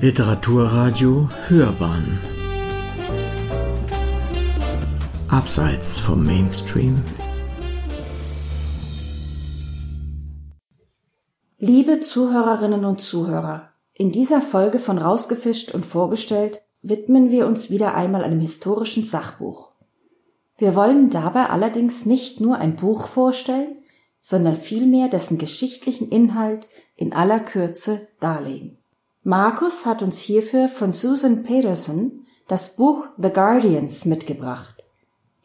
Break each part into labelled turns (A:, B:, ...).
A: Literaturradio Hörbahn Abseits vom Mainstream
B: Liebe Zuhörerinnen und Zuhörer, in dieser Folge von Rausgefischt und Vorgestellt widmen wir uns wieder einmal einem historischen Sachbuch. Wir wollen dabei allerdings nicht nur ein Buch vorstellen, sondern vielmehr dessen geschichtlichen Inhalt in aller Kürze darlegen. Markus hat uns hierfür von Susan Peterson das Buch The Guardians mitgebracht.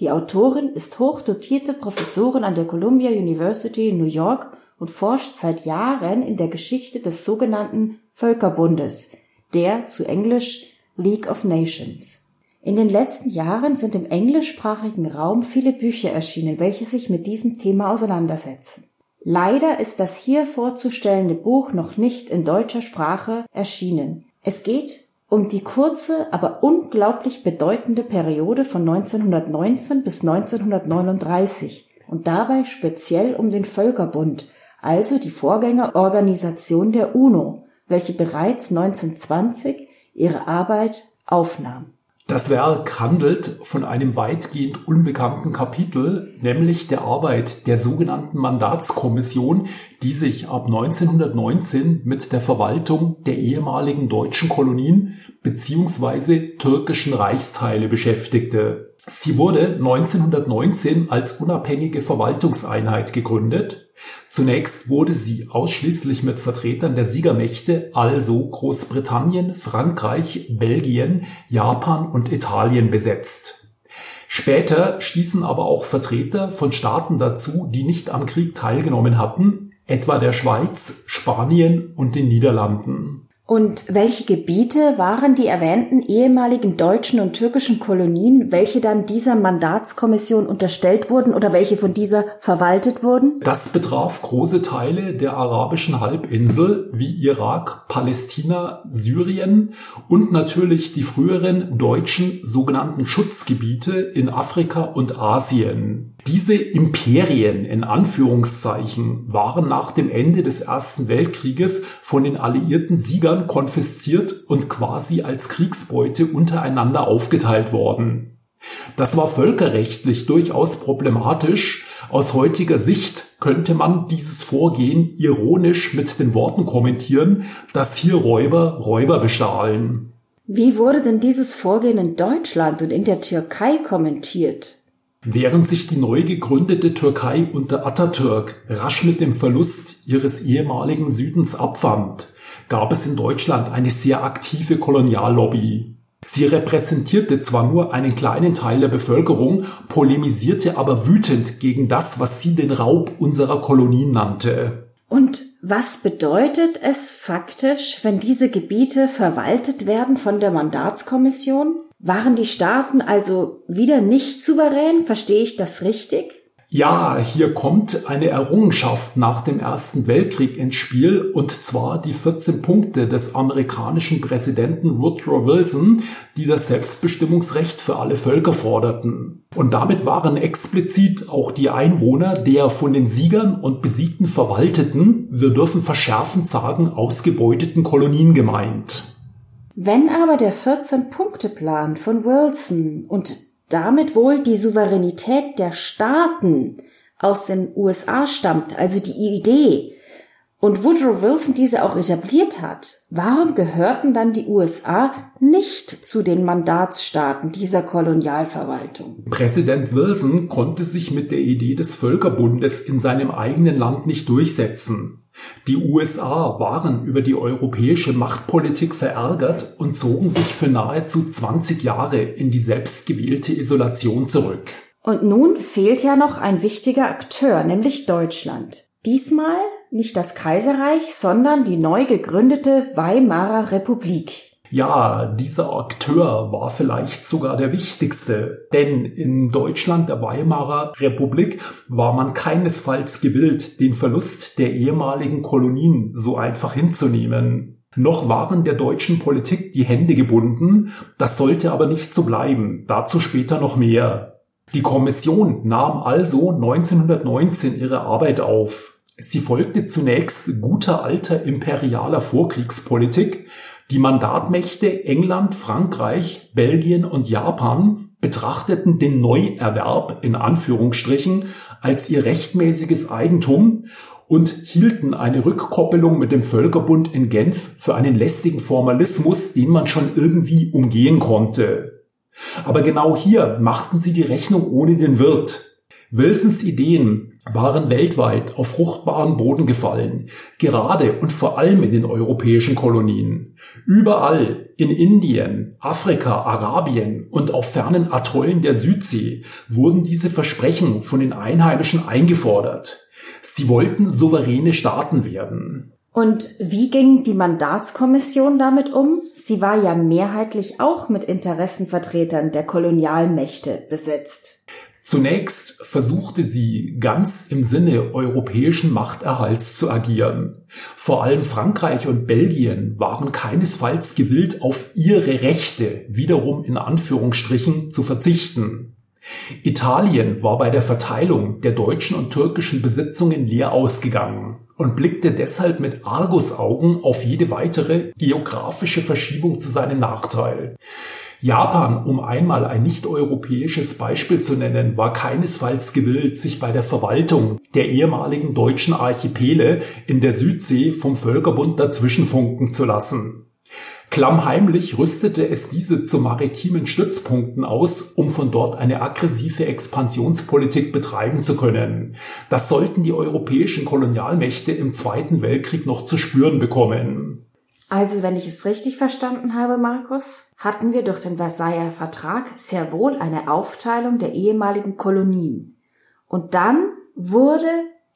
B: Die Autorin ist hochdotierte Professorin an der Columbia University in New York und forscht seit Jahren in der Geschichte des sogenannten Völkerbundes, der zu Englisch League of Nations. In den letzten Jahren sind im englischsprachigen Raum viele Bücher erschienen, welche sich mit diesem Thema auseinandersetzen. Leider ist das hier vorzustellende Buch noch nicht in deutscher Sprache erschienen. Es geht um die kurze, aber unglaublich bedeutende Periode von 1919 bis 1939 und dabei speziell um den Völkerbund, also die Vorgängerorganisation der UNO, welche bereits 1920 ihre Arbeit aufnahm.
C: Das Werk handelt von einem weitgehend unbekannten Kapitel, nämlich der Arbeit der sogenannten Mandatskommission, die sich ab 1919 mit der Verwaltung der ehemaligen deutschen Kolonien bzw. türkischen Reichsteile beschäftigte. Sie wurde 1919 als unabhängige Verwaltungseinheit gegründet Zunächst wurde sie ausschließlich mit Vertretern der Siegermächte, also Großbritannien, Frankreich, Belgien, Japan und Italien besetzt. Später stießen aber auch Vertreter von Staaten dazu, die nicht am Krieg teilgenommen hatten, etwa der Schweiz, Spanien und den Niederlanden.
B: Und welche Gebiete waren die erwähnten ehemaligen deutschen und türkischen Kolonien, welche dann dieser Mandatskommission unterstellt wurden oder welche von dieser verwaltet wurden?
C: Das betraf große Teile der arabischen Halbinsel wie Irak, Palästina, Syrien und natürlich die früheren deutschen sogenannten Schutzgebiete in Afrika und Asien. Diese Imperien in Anführungszeichen waren nach dem Ende des Ersten Weltkrieges von den alliierten Siegern konfisziert und quasi als Kriegsbeute untereinander aufgeteilt worden. Das war völkerrechtlich durchaus problematisch. Aus heutiger Sicht könnte man dieses Vorgehen ironisch mit den Worten kommentieren, dass hier Räuber Räuber bestahlen.
B: Wie wurde denn dieses Vorgehen in Deutschland und in der Türkei kommentiert?
C: Während sich die neu gegründete Türkei unter Atatürk rasch mit dem Verlust ihres ehemaligen Südens abfand, gab es in Deutschland eine sehr aktive Koloniallobby. Sie repräsentierte zwar nur einen kleinen Teil der Bevölkerung, polemisierte aber wütend gegen das, was sie den Raub unserer Kolonien nannte.
B: Und was bedeutet es faktisch, wenn diese Gebiete verwaltet werden von der Mandatskommission? Waren die Staaten also wieder nicht souverän? Verstehe ich das richtig?
C: Ja, hier kommt eine Errungenschaft nach dem Ersten Weltkrieg ins Spiel, und zwar die 14 Punkte des amerikanischen Präsidenten Woodrow Wilson, die das Selbstbestimmungsrecht für alle Völker forderten. Und damit waren explizit auch die Einwohner der von den Siegern und Besiegten verwalteten, wir dürfen verschärfend sagen, ausgebeuteten Kolonien gemeint.
B: Wenn aber der 14-Punkte-Plan von Wilson und damit wohl die Souveränität der Staaten aus den USA stammt, also die Idee, und Woodrow Wilson diese auch etabliert hat, warum gehörten dann die USA nicht zu den Mandatsstaaten dieser Kolonialverwaltung?
C: Präsident Wilson konnte sich mit der Idee des Völkerbundes in seinem eigenen Land nicht durchsetzen. Die USA waren über die europäische Machtpolitik verärgert und zogen sich für nahezu 20 Jahre in die selbstgewählte Isolation zurück.
B: Und nun fehlt ja noch ein wichtiger Akteur, nämlich Deutschland. Diesmal nicht das Kaiserreich, sondern die neu gegründete Weimarer Republik.
C: Ja, dieser Akteur war vielleicht sogar der wichtigste, denn in Deutschland der Weimarer Republik war man keinesfalls gewillt, den Verlust der ehemaligen Kolonien so einfach hinzunehmen. Noch waren der deutschen Politik die Hände gebunden, das sollte aber nicht so bleiben, dazu später noch mehr. Die Kommission nahm also 1919 ihre Arbeit auf. Sie folgte zunächst guter alter imperialer Vorkriegspolitik, Die Mandatmächte England, Frankreich, Belgien und Japan betrachteten den Neuerwerb in Anführungsstrichen als ihr rechtmäßiges Eigentum und hielten eine Rückkoppelung mit dem Völkerbund in Genf für einen lästigen Formalismus, den man schon irgendwie umgehen konnte. Aber genau hier machten sie die Rechnung ohne den Wirt. Wilsons Ideen waren weltweit auf fruchtbaren Boden gefallen, gerade und vor allem in den europäischen Kolonien. Überall in Indien, Afrika, Arabien und auf fernen Atollen der Südsee wurden diese Versprechen von den Einheimischen eingefordert. Sie wollten souveräne Staaten werden.
B: Und wie ging die Mandatskommission damit um? Sie war ja mehrheitlich auch mit Interessenvertretern der Kolonialmächte besetzt.
C: Zunächst versuchte sie ganz im Sinne europäischen Machterhalts zu agieren. Vor allem Frankreich und Belgien waren keinesfalls gewillt, auf ihre Rechte wiederum in Anführungsstrichen zu verzichten. Italien war bei der Verteilung der deutschen und türkischen Besitzungen leer ausgegangen und blickte deshalb mit Argusaugen auf jede weitere geografische Verschiebung zu seinem Nachteil. Japan, um einmal ein nicht-europäisches Beispiel zu nennen, war keinesfalls gewillt, sich bei der Verwaltung der ehemaligen deutschen Archipele in der Südsee vom Völkerbund dazwischenfunken zu lassen. Klammheimlich rüstete es diese zu maritimen Stützpunkten aus, um von dort eine aggressive Expansionspolitik betreiben zu können. Das sollten die europäischen Kolonialmächte im Zweiten Weltkrieg noch zu spüren bekommen.
B: Also, wenn ich es richtig verstanden habe, Markus, hatten wir durch den Versailler Vertrag sehr wohl eine Aufteilung der ehemaligen Kolonien. Und dann wurde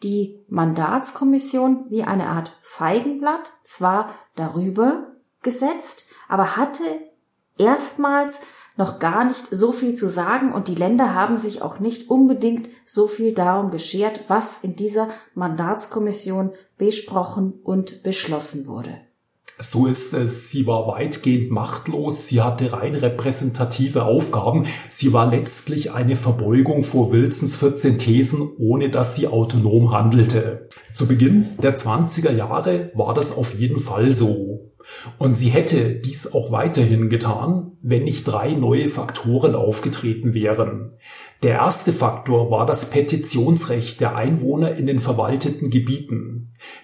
B: die Mandatskommission wie eine Art Feigenblatt zwar darüber gesetzt, aber hatte erstmals noch gar nicht so viel zu sagen und die Länder haben sich auch nicht unbedingt so viel darum geschert, was in dieser Mandatskommission besprochen und beschlossen wurde.
C: So ist es. Sie war weitgehend machtlos. Sie hatte rein repräsentative Aufgaben. Sie war letztlich eine Verbeugung vor Wilsons 14 Thesen, ohne dass sie autonom handelte. Zu Beginn der 20er Jahre war das auf jeden Fall so. Und sie hätte dies auch weiterhin getan, wenn nicht drei neue Faktoren aufgetreten wären. Der erste Faktor war das Petitionsrecht der Einwohner in den verwalteten Gebieten.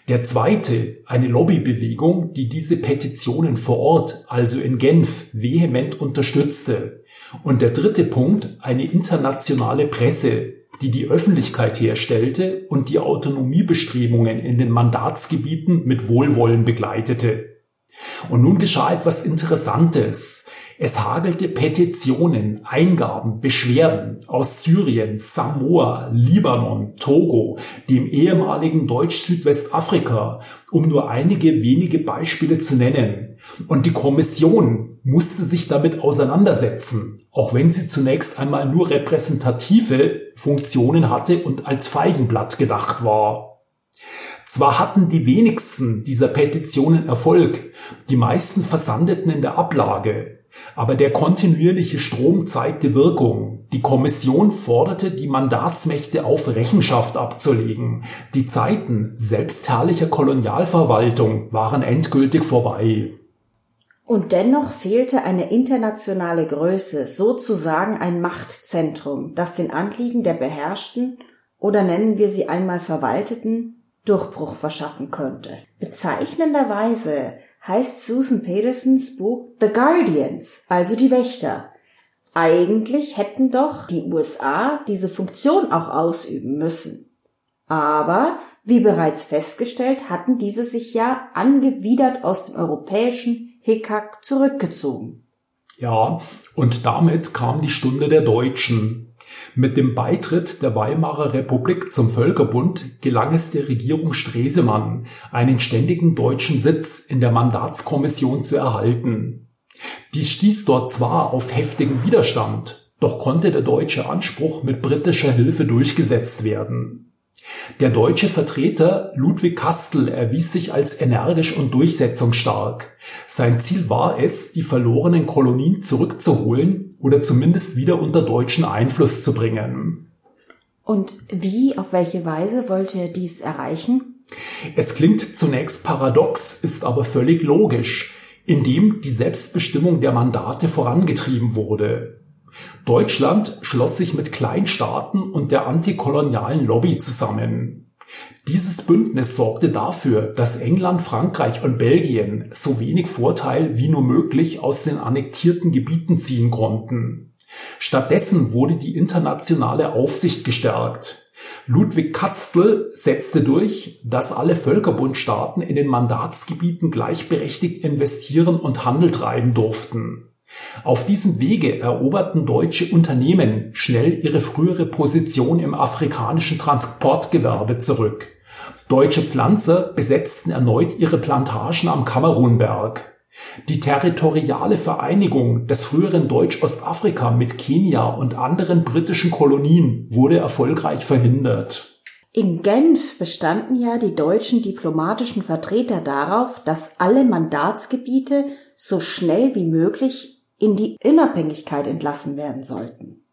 C: Der zweite eine Lobbybewegung, die diese Petitionen vor Ort, also in Genf, vehement unterstützte. Und der dritte Punkt eine internationale Presse, die die Öffentlichkeit herstellte und die Autonomiebestrebungen in den Mandatsgebieten mit Wohlwollen begleitete. Und nun geschah etwas Interessantes. Es hagelte Petitionen, Eingaben, Beschwerden aus Syrien, Samoa, Libanon, Togo, dem ehemaligen Deutsch-Südwestafrika, um nur einige wenige Beispiele zu nennen. Und die Kommission musste sich damit auseinandersetzen, auch wenn sie zunächst einmal nur repräsentative Funktionen hatte und als Feigenblatt gedacht war. Zwar hatten die wenigsten dieser Petitionen Erfolg, die meisten versandeten in der Ablage, aber der kontinuierliche Strom zeigte Wirkung. Die Kommission forderte die Mandatsmächte auf, Rechenschaft abzulegen. Die Zeiten selbstherrlicher Kolonialverwaltung waren endgültig vorbei.
B: Und dennoch fehlte eine internationale Größe, sozusagen ein Machtzentrum, das den Anliegen der Beherrschten oder nennen wir sie einmal Verwalteten Durchbruch verschaffen könnte. Bezeichnenderweise heißt Susan Petersons Buch The Guardians, also die Wächter. Eigentlich hätten doch die USA diese Funktion auch ausüben müssen. Aber, wie bereits festgestellt, hatten diese sich ja angewidert aus dem europäischen Hickhack zurückgezogen.
C: Ja, und damit kam die Stunde der Deutschen. Mit dem Beitritt der Weimarer Republik zum Völkerbund gelang es der Regierung Stresemann, einen ständigen deutschen Sitz in der Mandatskommission zu erhalten. Dies stieß dort zwar auf heftigen Widerstand, doch konnte der deutsche Anspruch mit britischer Hilfe durchgesetzt werden. Der deutsche Vertreter Ludwig Kastel erwies sich als energisch und durchsetzungsstark. Sein Ziel war es, die verlorenen Kolonien zurückzuholen oder zumindest wieder unter deutschen Einfluss zu bringen.
B: Und wie, auf welche Weise wollte er dies erreichen?
C: Es klingt zunächst paradox, ist aber völlig logisch. in dem die Selbstbestimmung der Mandate vorangetrieben wurde. Deutschland schloss sich mit Kleinstaaten und der antikolonialen Lobby zusammen. Dieses Bündnis sorgte dafür, dass England, Frankreich und Belgien so wenig Vorteil wie nur möglich aus den annektierten Gebieten ziehen konnten. Stattdessen wurde die internationale Aufsicht gestärkt. Ludwig Katzl setzte durch, dass alle Völkerbundstaaten in den Mandatsgebieten gleichberechtigt investieren und Handel treiben durften. Auf diesem Wege eroberten deutsche Unternehmen schnell ihre frühere Position im afrikanischen Transportgewerbe zurück. Deutsche Pflanzer besetzten erneut ihre Plantagen am Kamerunberg. Die territoriale Vereinigung des früheren Deutsch-Ostafrika mit Kenia und anderen britischen Kolonien wurde erfolgreich verhindert.
B: In Genf bestanden ja die deutschen diplomatischen Vertreter darauf, dass alle Mandatsgebiete so schnell wie möglich in die Unabhängigkeit entlassen werden sollten.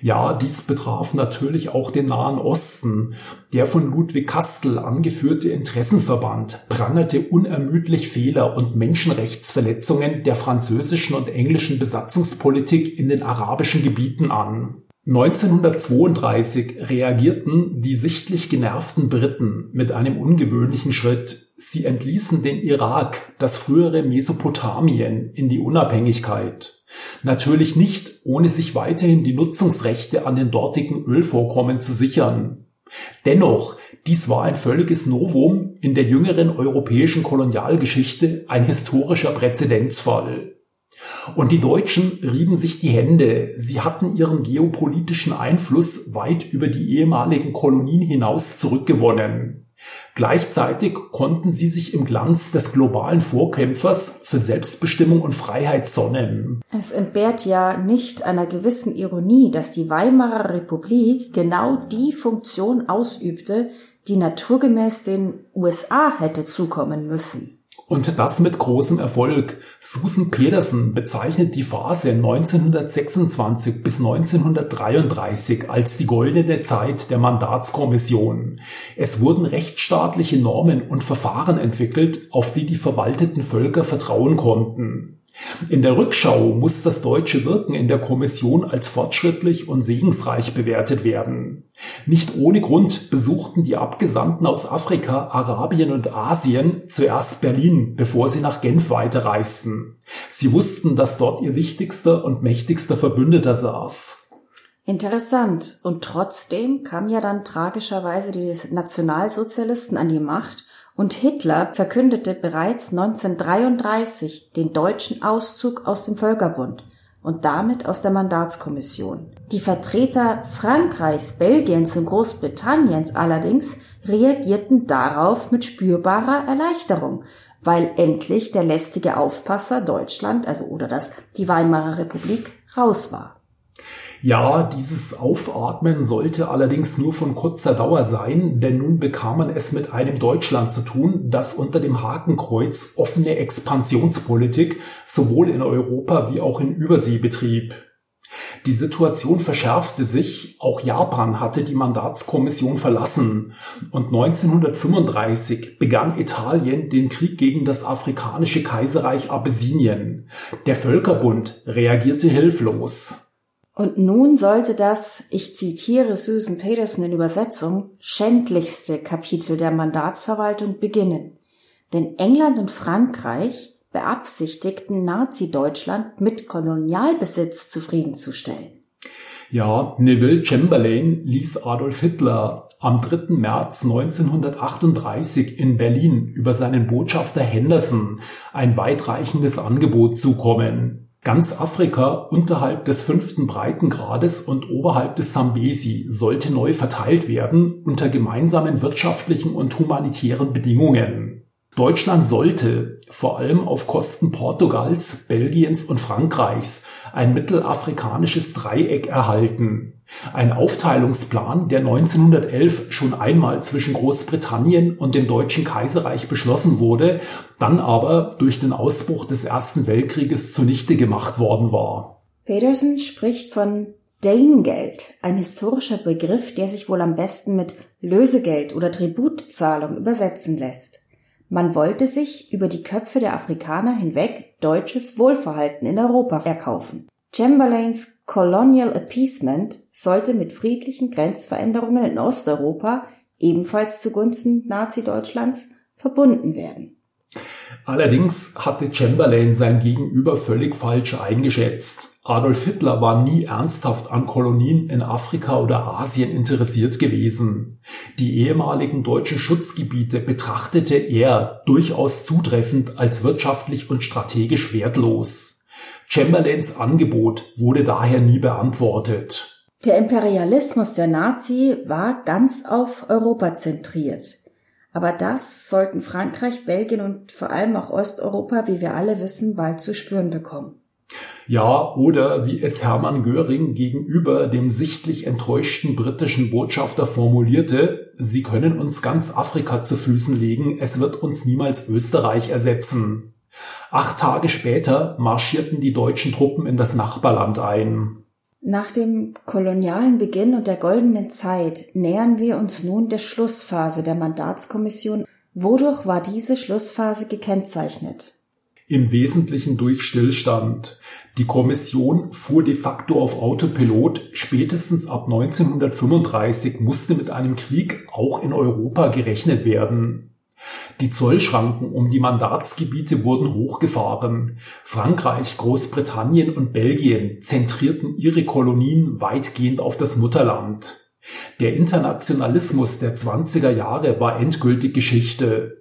C: Ja, dies betraf natürlich auch den Nahen Osten. Der von Ludwig Kastel angeführte Interessenverband prangerte unermüdlich Fehler und Menschenrechtsverletzungen der französischen und englischen Besatzungspolitik in den arabischen Gebieten an. 1932 reagierten die sichtlich genervten Briten mit einem ungewöhnlichen Schritt. Sie entließen den Irak, das frühere Mesopotamien, in die Unabhängigkeit. Natürlich nicht, ohne sich weiterhin die Nutzungsrechte an den dortigen Ölvorkommen zu sichern. Dennoch, dies war ein völliges Novum in der jüngeren europäischen Kolonialgeschichte, ein historischer Präzedenzfall. Und die Deutschen rieben sich die Hände. Sie hatten ihren geopolitischen Einfluss weit über die ehemaligen Kolonien hinaus zurückgewonnen. Gleichzeitig konnten sie sich im Glanz des globalen Vorkämpfers für Selbstbestimmung und Freiheit sonnen.
B: Es entbehrt ja nicht einer gewissen Ironie, dass die Weimarer Republik genau die Funktion ausübte, die naturgemäß den USA hätte zukommen müssen.
C: Und das mit großem Erfolg. Susan Pedersen bezeichnet die Phase 1926 bis 1933 als die goldene Zeit der Mandatskommission. Es wurden rechtsstaatliche Normen und Verfahren entwickelt, auf die die verwalteten Völker vertrauen konnten. In der Rückschau muss das deutsche Wirken in der Kommission als fortschrittlich und segensreich bewertet werden. Nicht ohne Grund besuchten die Abgesandten aus Afrika, Arabien und Asien zuerst Berlin, bevor sie nach Genf weiterreisten. Sie wussten, dass dort ihr wichtigster und mächtigster Verbündeter saß.
B: Interessant. Und trotzdem kam ja dann tragischerweise die Nationalsozialisten an die Macht und Hitler verkündete bereits 1933 den deutschen Auszug aus dem Völkerbund und damit aus der Mandatskommission. Die Vertreter Frankreichs, Belgiens und Großbritanniens allerdings reagierten darauf mit spürbarer Erleichterung, weil endlich der lästige Aufpasser Deutschland, also oder das die Weimarer Republik raus war.
C: Ja, dieses Aufatmen sollte allerdings nur von kurzer Dauer sein, denn nun bekam man es mit einem Deutschland zu tun, das unter dem Hakenkreuz offene Expansionspolitik sowohl in Europa wie auch in Übersee betrieb. Die Situation verschärfte sich, auch Japan hatte die Mandatskommission verlassen und 1935 begann Italien den Krieg gegen das afrikanische Kaiserreich Abessinien. Der Völkerbund reagierte hilflos.
B: Und nun sollte das, ich zitiere Susan Peterson in Übersetzung, schändlichste Kapitel der Mandatsverwaltung beginnen. Denn England und Frankreich beabsichtigten Nazi-Deutschland mit Kolonialbesitz zufriedenzustellen.
C: Ja, Neville Chamberlain ließ Adolf Hitler am 3. März 1938 in Berlin über seinen Botschafter Henderson ein weitreichendes Angebot zukommen. Ganz Afrika unterhalb des fünften Breitengrades und oberhalb des Sambesi sollte neu verteilt werden unter gemeinsamen wirtschaftlichen und humanitären Bedingungen. Deutschland sollte, vor allem auf Kosten Portugals, Belgiens und Frankreichs, ein mittelafrikanisches Dreieck erhalten. Ein Aufteilungsplan, der 1911 schon einmal zwischen Großbritannien und dem Deutschen Kaiserreich beschlossen wurde, dann aber durch den Ausbruch des Ersten Weltkrieges zunichte gemacht worden war.
B: Peterson spricht von Danegeld, ein historischer Begriff, der sich wohl am besten mit Lösegeld oder Tributzahlung übersetzen lässt. Man wollte sich über die Köpfe der Afrikaner hinweg deutsches Wohlverhalten in Europa verkaufen. Chamberlains Colonial Appeasement sollte mit friedlichen Grenzveränderungen in Osteuropa, ebenfalls zugunsten Nazi-Deutschlands, verbunden werden.
C: Allerdings hatte Chamberlain sein Gegenüber völlig falsch eingeschätzt. Adolf Hitler war nie ernsthaft an Kolonien in Afrika oder Asien interessiert gewesen. Die ehemaligen deutschen Schutzgebiete betrachtete er durchaus zutreffend als wirtschaftlich und strategisch wertlos. Chamberlains Angebot wurde daher nie beantwortet.
B: Der Imperialismus der Nazi war ganz auf Europa zentriert. Aber das sollten Frankreich, Belgien und vor allem auch Osteuropa, wie wir alle wissen, bald zu spüren bekommen.
C: Ja, oder wie es Hermann Göring gegenüber dem sichtlich enttäuschten britischen Botschafter formulierte, Sie können uns ganz Afrika zu Füßen legen, es wird uns niemals Österreich ersetzen. Acht Tage später marschierten die deutschen Truppen in das Nachbarland ein.
B: Nach dem kolonialen Beginn und der goldenen Zeit nähern wir uns nun der Schlussphase der Mandatskommission. Wodurch war diese Schlussphase gekennzeichnet?
C: Im Wesentlichen durch Stillstand. Die Kommission fuhr de facto auf Autopilot. Spätestens ab 1935 musste mit einem Krieg auch in Europa gerechnet werden. Die Zollschranken um die Mandatsgebiete wurden hochgefahren. Frankreich, Großbritannien und Belgien zentrierten ihre Kolonien weitgehend auf das Mutterland. Der Internationalismus der 20er Jahre war endgültig Geschichte.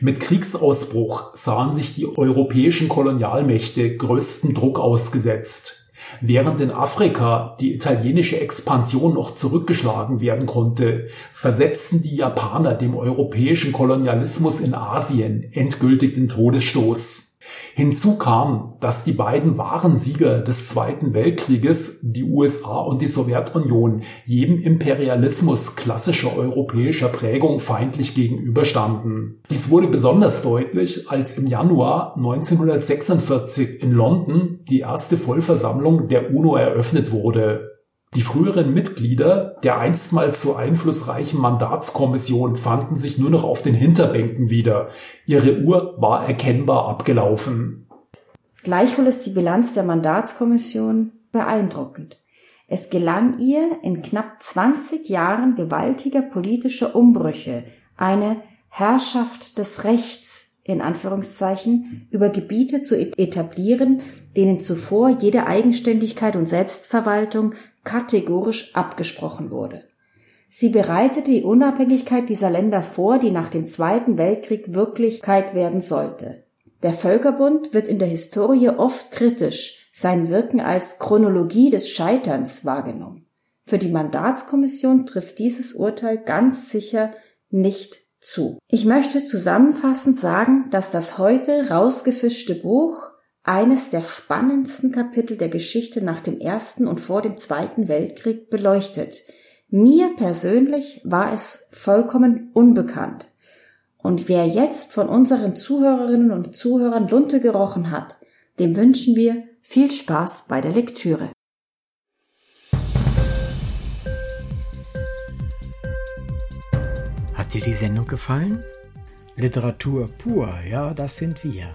C: Mit Kriegsausbruch sahen sich die europäischen Kolonialmächte größten Druck ausgesetzt. Während in Afrika die italienische Expansion noch zurückgeschlagen werden konnte, versetzten die Japaner dem europäischen Kolonialismus in Asien endgültig den Todesstoß. Hinzu kam, dass die beiden wahren Sieger des Zweiten Weltkrieges, die USA und die Sowjetunion, jedem Imperialismus klassischer europäischer Prägung feindlich gegenüberstanden. Dies wurde besonders deutlich, als im Januar 1946 in London die erste Vollversammlung der UNO eröffnet wurde. Die früheren Mitglieder der einstmals so einflussreichen Mandatskommission fanden sich nur noch auf den Hinterbänken wieder. Ihre Uhr war erkennbar abgelaufen.
B: Gleichwohl ist die Bilanz der Mandatskommission beeindruckend. Es gelang ihr in knapp 20 Jahren gewaltiger politischer Umbrüche eine Herrschaft des Rechts in Anführungszeichen über Gebiete zu etablieren, denen zuvor jede Eigenständigkeit und Selbstverwaltung kategorisch abgesprochen wurde. Sie bereitete die Unabhängigkeit dieser Länder vor, die nach dem Zweiten Weltkrieg Wirklichkeit werden sollte. Der Völkerbund wird in der Historie oft kritisch sein Wirken als Chronologie des Scheiterns wahrgenommen. Für die Mandatskommission trifft dieses Urteil ganz sicher nicht zu. Ich möchte zusammenfassend sagen, dass das heute rausgefischte Buch eines der spannendsten Kapitel der Geschichte nach dem Ersten und vor dem Zweiten Weltkrieg beleuchtet. Mir persönlich war es vollkommen unbekannt. Und wer jetzt von unseren Zuhörerinnen und Zuhörern Lunte gerochen hat, dem wünschen wir viel Spaß bei der Lektüre.
A: Hat dir die Sendung gefallen? Literatur pur, ja, das sind wir.